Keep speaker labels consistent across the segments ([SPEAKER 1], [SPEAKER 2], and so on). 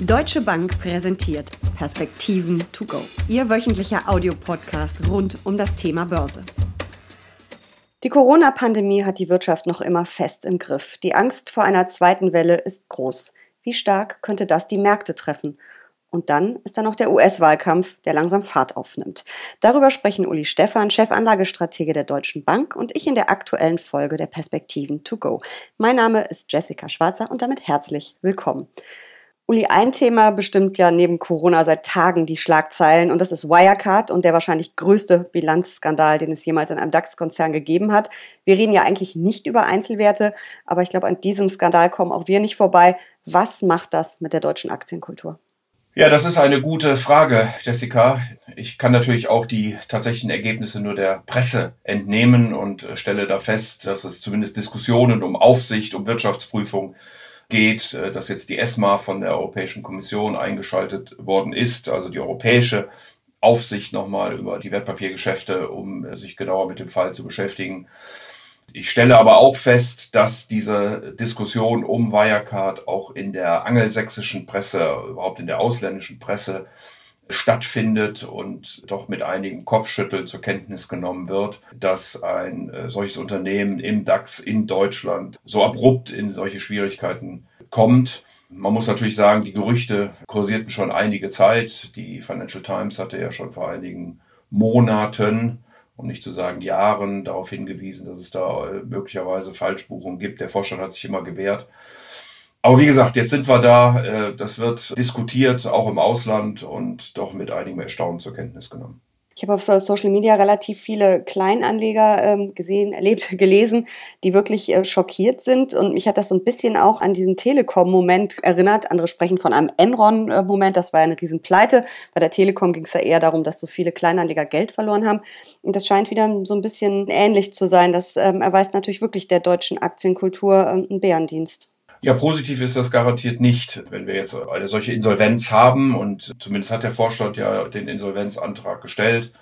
[SPEAKER 1] Deutsche Bank präsentiert Perspektiven to go. Ihr wöchentlicher Audiopodcast rund um das Thema Börse. Die Corona-Pandemie hat die Wirtschaft noch immer fest im Griff. Die Angst vor einer zweiten Welle ist groß. Wie stark könnte das die Märkte treffen? Und dann ist da noch der US-Wahlkampf, der langsam Fahrt aufnimmt. Darüber sprechen Uli Stephan, Chefanlagestratege der Deutschen Bank und ich in der aktuellen Folge der Perspektiven to go. Mein Name ist Jessica Schwarzer und damit herzlich willkommen. Uli, ein Thema bestimmt ja neben Corona seit Tagen die Schlagzeilen und das ist Wirecard und der wahrscheinlich größte Bilanzskandal, den es jemals in einem DAX-Konzern gegeben hat. Wir reden ja eigentlich nicht über Einzelwerte, aber ich glaube, an diesem Skandal kommen auch wir nicht vorbei. Was macht das mit der deutschen Aktienkultur?
[SPEAKER 2] Ja, das ist eine gute Frage, Jessica. Ich kann natürlich auch die tatsächlichen Ergebnisse nur der Presse entnehmen und stelle da fest, dass es zumindest Diskussionen um Aufsicht, um Wirtschaftsprüfung geht, äh, dass jetzt die ESMA von der Europäischen Kommission eingeschaltet worden ist, also die europäische Aufsicht nochmal über die Wertpapiergeschäfte, um äh, sich genauer mit dem Fall zu beschäftigen. Ich stelle aber auch fest, dass diese Diskussion um Wirecard auch in der angelsächsischen Presse, überhaupt in der ausländischen Presse, stattfindet und doch mit einigen Kopfschütteln zur Kenntnis genommen wird, dass ein äh, solches Unternehmen im DAX in Deutschland so abrupt in solche Schwierigkeiten kommt. Man muss natürlich sagen, die Gerüchte kursierten schon einige Zeit. Die Financial Times hatte ja schon vor einigen Monaten, um nicht zu sagen Jahren, darauf hingewiesen, dass es da äh, möglicherweise Falschbuchungen gibt. Der Vorstand hat sich immer gewehrt. Aber wie gesagt, jetzt sind wir da. Äh, das wird diskutiert, auch im Ausland und doch mit einigem Erstaunen zur Kenntnis genommen.
[SPEAKER 1] Ich habe auf Social Media relativ viele Kleinanleger ähm, gesehen, erlebt, gelesen, die wirklich äh, schockiert sind. Und mich hat das so ein bisschen auch an diesen Telekom-Moment erinnert. Andere sprechen von einem Enron-Moment. Das war ja eine Riesenpleite. Bei der Telekom ging es ja eher darum, dass so viele Kleinanleger Geld verloren haben. Und das scheint wieder so ein bisschen ähnlich zu sein. Das ähm, erweist natürlich wirklich der deutschen Aktienkultur ähm, einen Bärendienst.
[SPEAKER 2] Ja, positiv ist das garantiert nicht, wenn wir jetzt eine solche Insolvenz haben und zumindest hat der Vorstand ja den Insolvenzantrag gestellt.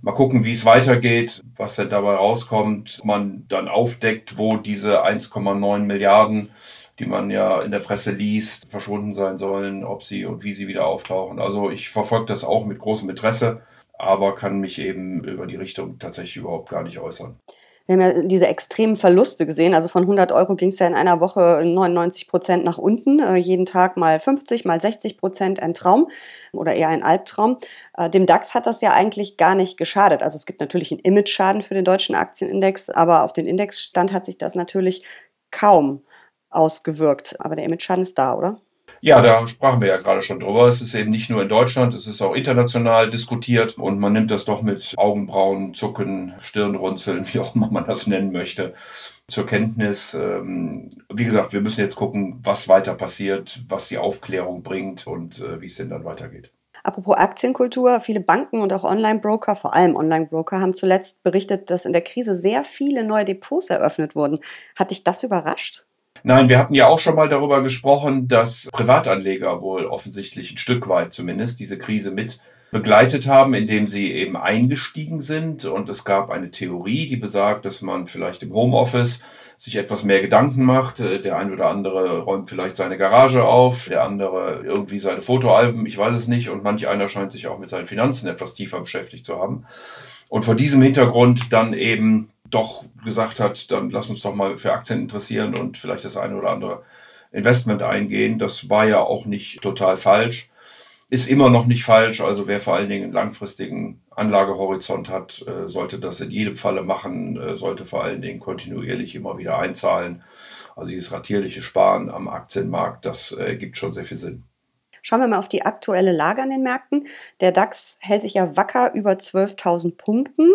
[SPEAKER 2] Mal gucken, wie es weitergeht, was denn dabei rauskommt. Man dann aufdeckt, wo diese 1,9 Milliarden, die man ja in der Presse liest, verschwunden sein sollen, ob sie und wie sie wieder auftauchen. Also ich verfolge das auch mit großem Interesse, aber kann mich eben über die Richtung tatsächlich überhaupt gar nicht äußern
[SPEAKER 1] wir haben ja diese extremen Verluste gesehen. Also von 100 Euro ging es ja in einer Woche 99 Prozent nach unten. Äh, jeden Tag mal 50, mal 60 Prozent ein Traum oder eher ein Albtraum. Äh, dem DAX hat das ja eigentlich gar nicht geschadet. Also es gibt natürlich einen Image-Schaden für den deutschen Aktienindex, aber auf den Indexstand hat sich das natürlich kaum ausgewirkt. Aber der Image-Schaden ist da, oder?
[SPEAKER 2] Ja, da sprachen wir ja gerade schon drüber. Es ist eben nicht nur in Deutschland, es ist auch international diskutiert und man nimmt das doch mit Augenbrauen, Zucken, Stirnrunzeln, wie auch immer man das nennen möchte, zur Kenntnis. Ähm, wie gesagt, wir müssen jetzt gucken, was weiter passiert, was die Aufklärung bringt und äh, wie es denn dann weitergeht.
[SPEAKER 1] Apropos Aktienkultur, viele Banken und auch Online-Broker, vor allem Online-Broker, haben zuletzt berichtet, dass in der Krise sehr viele neue Depots eröffnet wurden. Hat dich das überrascht?
[SPEAKER 2] Nein, wir hatten ja auch schon mal darüber gesprochen, dass Privatanleger wohl offensichtlich ein Stück weit zumindest diese Krise mit begleitet haben, indem sie eben eingestiegen sind. Und es gab eine Theorie, die besagt, dass man vielleicht im Homeoffice sich etwas mehr Gedanken macht. Der ein oder andere räumt vielleicht seine Garage auf, der andere irgendwie seine Fotoalben, ich weiß es nicht. Und manch einer scheint sich auch mit seinen Finanzen etwas tiefer beschäftigt zu haben. Und vor diesem Hintergrund dann eben doch gesagt hat, dann lass uns doch mal für Aktien interessieren und vielleicht das eine oder andere Investment eingehen. Das war ja auch nicht total falsch. Ist immer noch nicht falsch. Also wer vor allen Dingen einen langfristigen Anlagehorizont hat, äh, sollte das in jedem Falle machen, äh, sollte vor allen Dingen kontinuierlich immer wieder einzahlen. Also dieses ratierliche Sparen am Aktienmarkt, das äh, gibt schon sehr viel Sinn.
[SPEAKER 1] Schauen wir mal auf die aktuelle Lage an den Märkten. Der DAX hält sich ja wacker über 12.000 Punkten.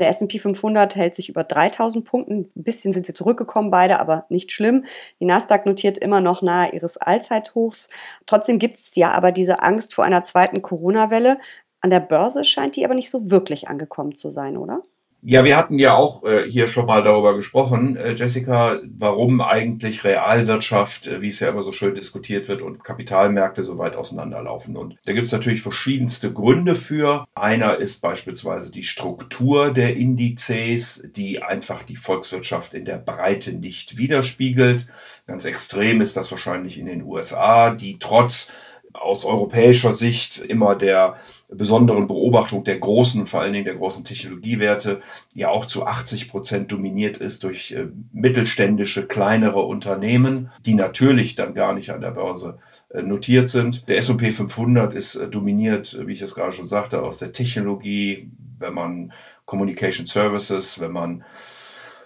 [SPEAKER 1] Der S&P 500 hält sich über 3.000 Punkten. Ein bisschen sind sie zurückgekommen beide, aber nicht schlimm. Die Nasdaq notiert immer noch nahe ihres Allzeithochs. Trotzdem gibt es ja aber diese Angst vor einer zweiten Corona-Welle. An der Börse scheint die aber nicht so wirklich angekommen zu sein, oder?
[SPEAKER 2] Ja, wir hatten ja auch äh, hier schon mal darüber gesprochen, äh, Jessica, warum eigentlich Realwirtschaft, äh, wie es ja immer so schön diskutiert wird, und Kapitalmärkte so weit auseinanderlaufen. Und da gibt es natürlich verschiedenste Gründe für. Einer ist beispielsweise die Struktur der Indizes, die einfach die Volkswirtschaft in der Breite nicht widerspiegelt. Ganz extrem ist das wahrscheinlich in den USA, die trotz aus europäischer Sicht immer der besonderen Beobachtung der großen vor allen Dingen der großen Technologiewerte ja auch zu 80 Prozent dominiert ist durch äh, mittelständische, kleinere Unternehmen, die natürlich dann gar nicht an der Börse äh, notiert sind. Der S&P 500 ist äh, dominiert, wie ich es gerade schon sagte, aus der Technologie, wenn man Communication Services, wenn man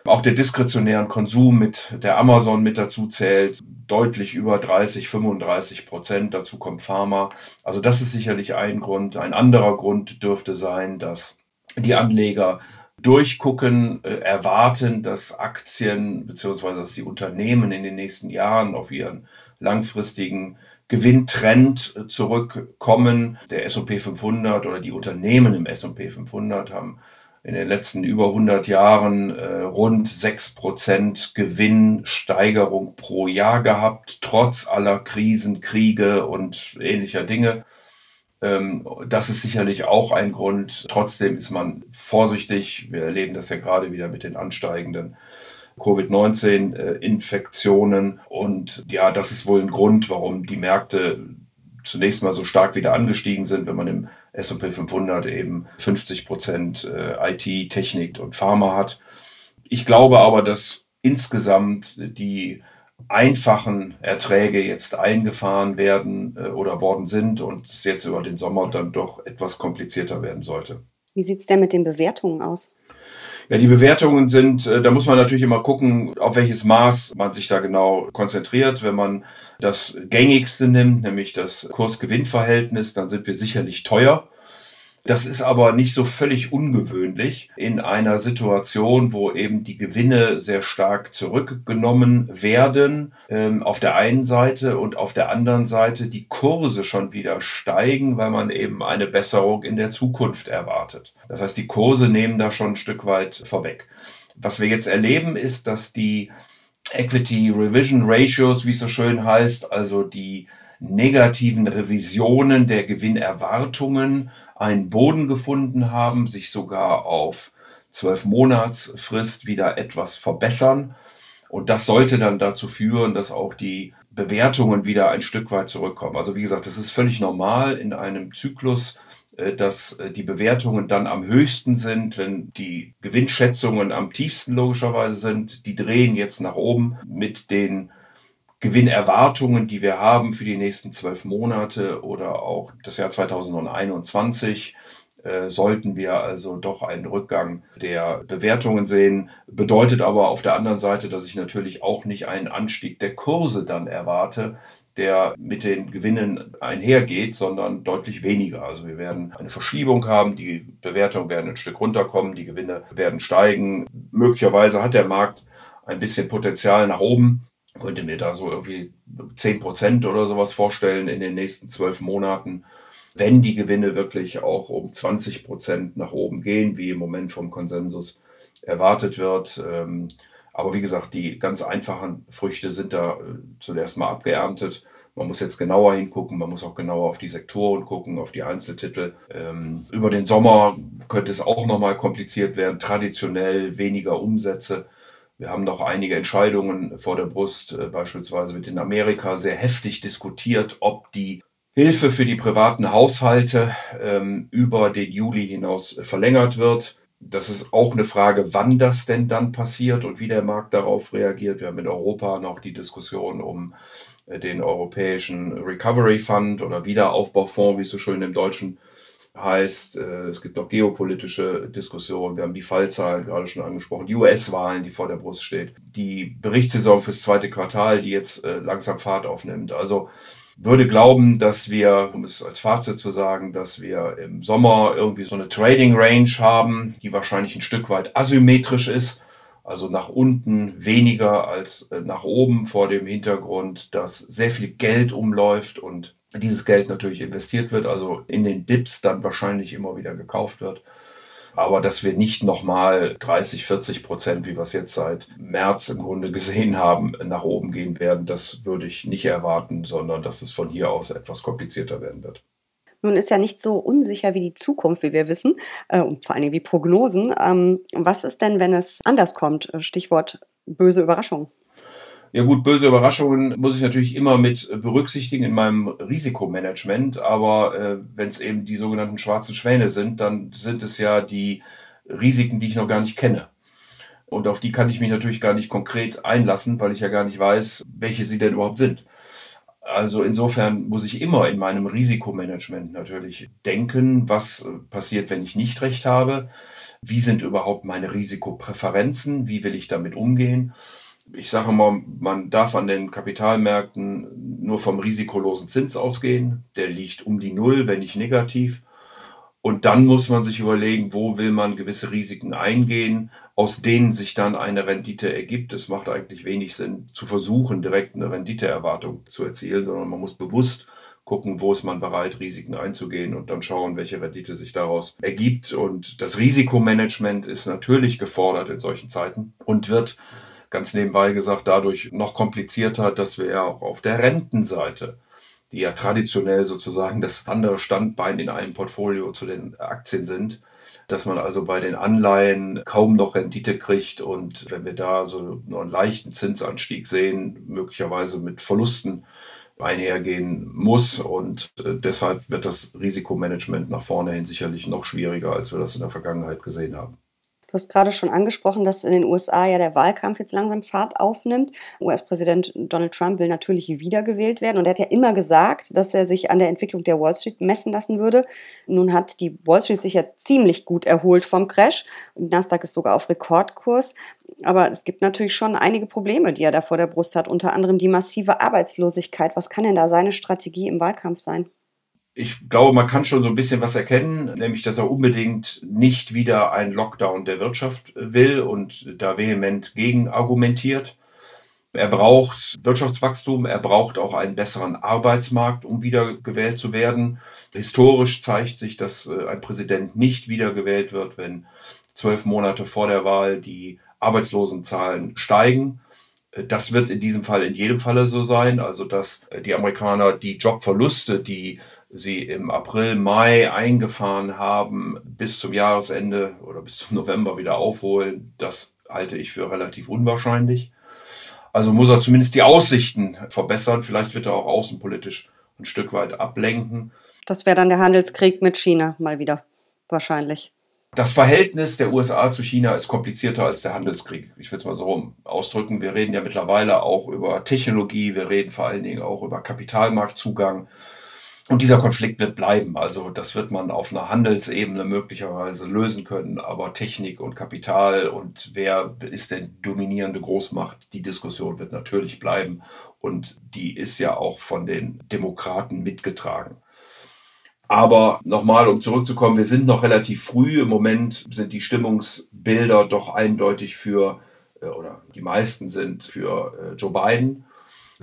[SPEAKER 2] auch der diskretionären Konsum mit der Amazon mit dazu zählt, deutlich über 30, 35 Prozent. Dazu kommt Pharma. Also das ist sicherlich ein Grund. Ein anderer Grund dürfte sein, dass die Anleger durchgucken, äh, erwarten, dass Aktien bzw. dass die Unternehmen in den nächsten Jahren auf ihren langfristigen Gewinntrend äh, zurückkommen. Der S&P 500 oder die Unternehmen im S&P 500 haben in den letzten über 100 Jahren äh, rund 6% Gewinnsteigerung pro Jahr gehabt, trotz aller Krisen, Kriege und ähnlicher Dinge. Ähm, das ist sicherlich auch ein Grund. Trotzdem ist man vorsichtig. Wir erleben das ja gerade wieder mit den ansteigenden Covid-19-Infektionen. Und ja, das ist wohl ein Grund, warum die Märkte zunächst mal so stark wieder angestiegen sind, wenn man im S&P 500 eben 50 Prozent äh, IT, Technik und Pharma hat. Ich glaube aber, dass insgesamt die einfachen Erträge jetzt eingefahren werden äh, oder worden sind und es jetzt über den Sommer dann doch etwas komplizierter werden sollte.
[SPEAKER 1] Wie sieht es denn mit den Bewertungen aus?
[SPEAKER 2] Ja, die Bewertungen sind, äh, da muss man natürlich immer gucken, auf welches Maß man sich da genau konzentriert. Wenn man das gängigste nimmt, nämlich das Kurs-Gewinn-Verhältnis, dann sind wir sicherlich teuer. Das ist aber nicht so völlig ungewöhnlich in einer Situation, wo eben die Gewinne sehr stark zurückgenommen werden, ähm, auf der einen Seite und auf der anderen Seite die Kurse schon wieder steigen, weil man eben eine Besserung in der Zukunft erwartet. Das heißt, die Kurse nehmen da schon ein Stück weit vorweg. Was wir jetzt erleben, ist, dass die Equity Revision Ratios, wie es so schön heißt, also die negativen Revisionen der Gewinnerwartungen einen Boden gefunden haben, sich sogar auf zwölf Monatsfrist wieder etwas verbessern. Und das sollte dann dazu führen, dass auch die Bewertungen wieder ein Stück weit zurückkommen. Also wie gesagt, das ist völlig normal in einem Zyklus, dass äh, die Bewertungen dann am höchsten sind, wenn die Gewinnschätzungen am tiefsten logischerweise sind. Die drehen jetzt nach oben mit den Gewinnerwartungen, die wir haben für die nächsten zwölf Monate oder auch das Jahr 2021, äh, sollten wir also doch einen Rückgang der Bewertungen sehen. Bedeutet aber auf der anderen Seite, dass ich natürlich auch nicht einen Anstieg der Kurse dann erwarte, der mit den Gewinnen einhergeht, sondern deutlich weniger. Also wir werden eine Verschiebung haben, die Bewertungen werden ein Stück runterkommen, die Gewinne werden steigen. Möglicherweise hat der Markt ein bisschen Potenzial nach oben könnte mir da so irgendwie 10 Prozent oder sowas vorstellen in den nächsten zwölf Monaten, wenn die Gewinne wirklich auch um 20 Prozent nach oben gehen, wie im Moment vom Konsensus erwartet wird. Ähm, aber wie gesagt, die ganz einfachen Früchte sind da äh, zunächst mal abgeerntet. Man muss jetzt genauer hingucken, man muss auch genauer auf die Sektoren gucken, auf die Einzeltitel. Ähm, über den Sommer könnte es auch nochmal kompliziert werden, traditionell weniger Umsätze. Wir haben noch einige Entscheidungen vor der Brust. Äh, beispielsweise wird in Amerika sehr heftig diskutiert, ob die Hilfe für die privaten Haushalte ähm, über den Juli hinaus verlängert wird. Das ist auch eine Frage, wann das denn dann passiert und wie der Markt darauf reagiert. Wir haben in Europa noch die Diskussion um äh, den Europäischen Recovery Fund oder Wiederaufbaufonds, wie es so schön im Deutschen heißt, äh, es gibt auch geopolitische Diskussionen. Wir haben die Fallzahlen gerade schon angesprochen, die US-Wahlen, die vor der Brust steht, die Berichtssaison fürs zweite Quartal, die jetzt äh, langsam Fahrt aufnimmt. Also würde glauben, dass wir, um es als Fazit zu sagen, dass wir im Sommer irgendwie so eine Trading Range haben, die wahrscheinlich ein Stück weit asymmetrisch ist. Also nach unten weniger als äh, nach oben vor dem Hintergrund, dass sehr viel Geld umläuft und dieses Geld natürlich investiert wird, also in den Dips dann wahrscheinlich immer wieder gekauft wird. Aber dass wir nicht nochmal 30, 40 Prozent, wie wir es jetzt seit März im Grunde gesehen haben, nach oben gehen werden, das würde ich nicht erwarten, sondern dass es von hier aus etwas komplizierter werden wird.
[SPEAKER 1] Nun ist ja nicht so unsicher wie die Zukunft, wie wir wissen, äh, und vor allen Dingen wie Prognosen. Ähm, was ist denn, wenn es anders kommt? Stichwort böse Überraschung.
[SPEAKER 2] Ja gut, böse Überraschungen muss ich natürlich immer mit berücksichtigen in meinem Risikomanagement, aber äh, wenn es eben die sogenannten schwarzen Schwäne sind, dann sind es ja die Risiken, die ich noch gar nicht kenne. Und auf die kann ich mich natürlich gar nicht konkret einlassen, weil ich ja gar nicht weiß, welche sie denn überhaupt sind. Also insofern muss ich immer in meinem Risikomanagement natürlich denken, was passiert, wenn ich nicht recht habe. Wie sind überhaupt meine Risikopräferenzen? Wie will ich damit umgehen? Ich sage mal, man darf an den Kapitalmärkten nur vom risikolosen Zins ausgehen. Der liegt um die Null, wenn nicht negativ. Und dann muss man sich überlegen, wo will man gewisse Risiken eingehen, aus denen sich dann eine Rendite ergibt. Es macht eigentlich wenig Sinn zu versuchen, direkt eine Renditeerwartung zu erzielen, sondern man muss bewusst gucken, wo ist man bereit, Risiken einzugehen und dann schauen, welche Rendite sich daraus ergibt. Und das Risikomanagement ist natürlich gefordert in solchen Zeiten und wird ganz nebenbei gesagt dadurch noch komplizierter, dass wir ja auch auf der Rentenseite die ja traditionell sozusagen das andere Standbein in einem Portfolio zu den Aktien sind, dass man also bei den Anleihen kaum noch Rendite kriegt und wenn wir da so nur einen leichten Zinsanstieg sehen, möglicherweise mit Verlusten einhergehen muss und äh, deshalb wird das Risikomanagement nach vorne hin sicherlich noch schwieriger, als wir das in der Vergangenheit gesehen haben.
[SPEAKER 1] Du hast gerade schon angesprochen, dass in den USA ja der Wahlkampf jetzt langsam Fahrt aufnimmt. US-Präsident Donald Trump will natürlich wiedergewählt werden und er hat ja immer gesagt, dass er sich an der Entwicklung der Wall Street messen lassen würde. Nun hat die Wall Street sich ja ziemlich gut erholt vom Crash und Nasdaq ist sogar auf Rekordkurs. Aber es gibt natürlich schon einige Probleme, die er da vor der Brust hat, unter anderem die massive Arbeitslosigkeit. Was kann denn da seine Strategie im Wahlkampf sein?
[SPEAKER 2] Ich glaube, man kann schon so ein bisschen was erkennen, nämlich dass er unbedingt nicht wieder einen Lockdown der Wirtschaft will und da vehement gegen argumentiert. Er braucht Wirtschaftswachstum, er braucht auch einen besseren Arbeitsmarkt, um wiedergewählt zu werden. Historisch zeigt sich, dass äh, ein Präsident nicht wiedergewählt wird, wenn zwölf Monate vor der Wahl die Arbeitslosenzahlen steigen. Äh, das wird in diesem Fall in jedem Falle so sein, also dass äh, die Amerikaner die Jobverluste, die sie im April, Mai eingefahren haben, bis zum Jahresende oder bis zum November wieder aufholen, das halte ich für relativ unwahrscheinlich. Also muss er zumindest die Aussichten verbessern. Vielleicht wird er auch außenpolitisch ein Stück weit ablenken.
[SPEAKER 1] Das wäre dann der Handelskrieg mit China mal wieder wahrscheinlich.
[SPEAKER 2] Das Verhältnis der USA zu China ist komplizierter als der Handelskrieg. Ich will es mal so rum ausdrücken. Wir reden ja mittlerweile auch über Technologie, wir reden vor allen Dingen auch über Kapitalmarktzugang. Und dieser Konflikt wird bleiben. Also das wird man auf einer Handelsebene möglicherweise lösen können. Aber Technik und Kapital und wer ist denn dominierende Großmacht, die Diskussion wird natürlich bleiben. Und die ist ja auch von den Demokraten mitgetragen. Aber nochmal, um zurückzukommen, wir sind noch relativ früh. Im Moment sind die Stimmungsbilder doch eindeutig für, äh, oder die meisten sind für äh, Joe Biden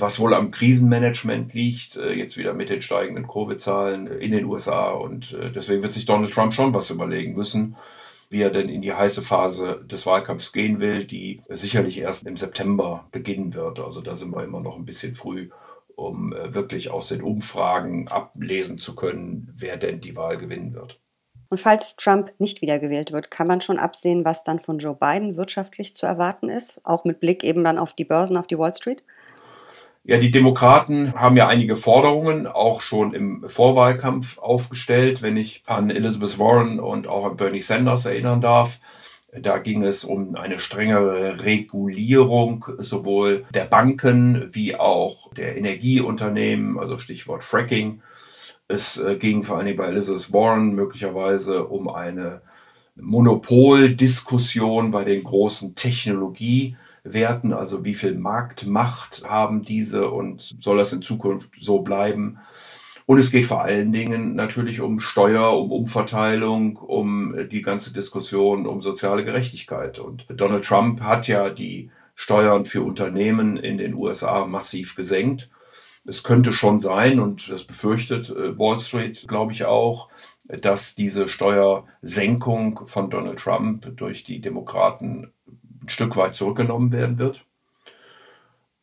[SPEAKER 2] was wohl am Krisenmanagement liegt, äh, jetzt wieder mit den steigenden Covid-Zahlen in den USA. Und äh, deswegen wird sich Donald Trump schon was überlegen müssen, wie er denn in die heiße Phase des Wahlkampfs gehen will, die sicherlich erst im September beginnen wird. Also da sind wir immer noch ein bisschen früh, um äh, wirklich aus den Umfragen ablesen zu können, wer denn die Wahl gewinnen wird.
[SPEAKER 1] Und falls Trump nicht wiedergewählt wird, kann man schon absehen, was dann von Joe Biden wirtschaftlich zu erwarten ist, auch mit Blick eben dann auf die Börsen, auf die Wall Street?
[SPEAKER 2] Ja, die Demokraten haben ja einige Forderungen auch schon im Vorwahlkampf aufgestellt, wenn ich an Elizabeth Warren und auch an Bernie Sanders erinnern darf. Da ging es um eine strengere Regulierung sowohl der Banken wie auch der Energieunternehmen, also Stichwort Fracking. Es äh, ging vor allem bei Elizabeth Warren möglicherweise um eine Monopoldiskussion bei den großen Technologie- werten, also wie viel Marktmacht haben diese und soll das in Zukunft so bleiben. Und es geht vor allen Dingen natürlich um Steuer, um Umverteilung, um die ganze Diskussion um soziale Gerechtigkeit. Und Donald Trump hat ja die Steuern für Unternehmen in den USA massiv gesenkt. Es könnte schon sein, und das befürchtet äh, Wall Street, glaube ich auch, dass diese Steuersenkung von Donald Trump durch die Demokraten ein Stück weit zurückgenommen werden wird.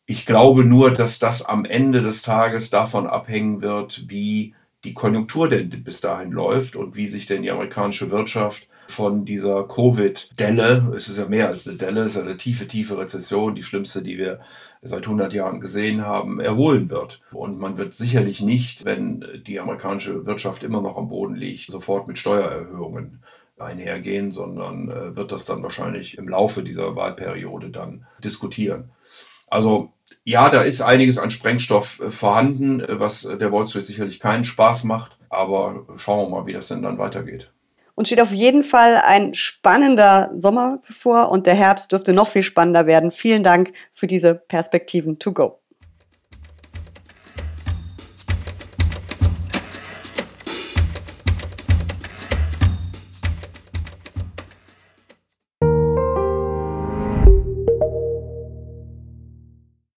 [SPEAKER 2] Ich glaube nur, dass das am Ende des Tages davon abhängen wird, wie die Konjunktur denn bis dahin läuft und wie sich denn die amerikanische Wirtschaft von dieser Covid-Delle, es ist ja mehr als eine Delle, es ist eine tiefe, tiefe Rezession, die schlimmste, die wir seit 100 Jahren gesehen haben, erholen wird. Und man wird sicherlich nicht, wenn die amerikanische Wirtschaft immer noch am Boden liegt, sofort mit Steuererhöhungen einhergehen, sondern äh, wird das dann wahrscheinlich im Laufe dieser Wahlperiode dann diskutieren. Also ja, da ist einiges an Sprengstoff äh, vorhanden, äh, was der Wall Street sicherlich keinen Spaß macht, aber schauen wir mal, wie das denn dann weitergeht.
[SPEAKER 1] Und steht auf jeden Fall ein spannender Sommer bevor und der Herbst dürfte noch viel spannender werden. Vielen Dank für diese Perspektiven to go.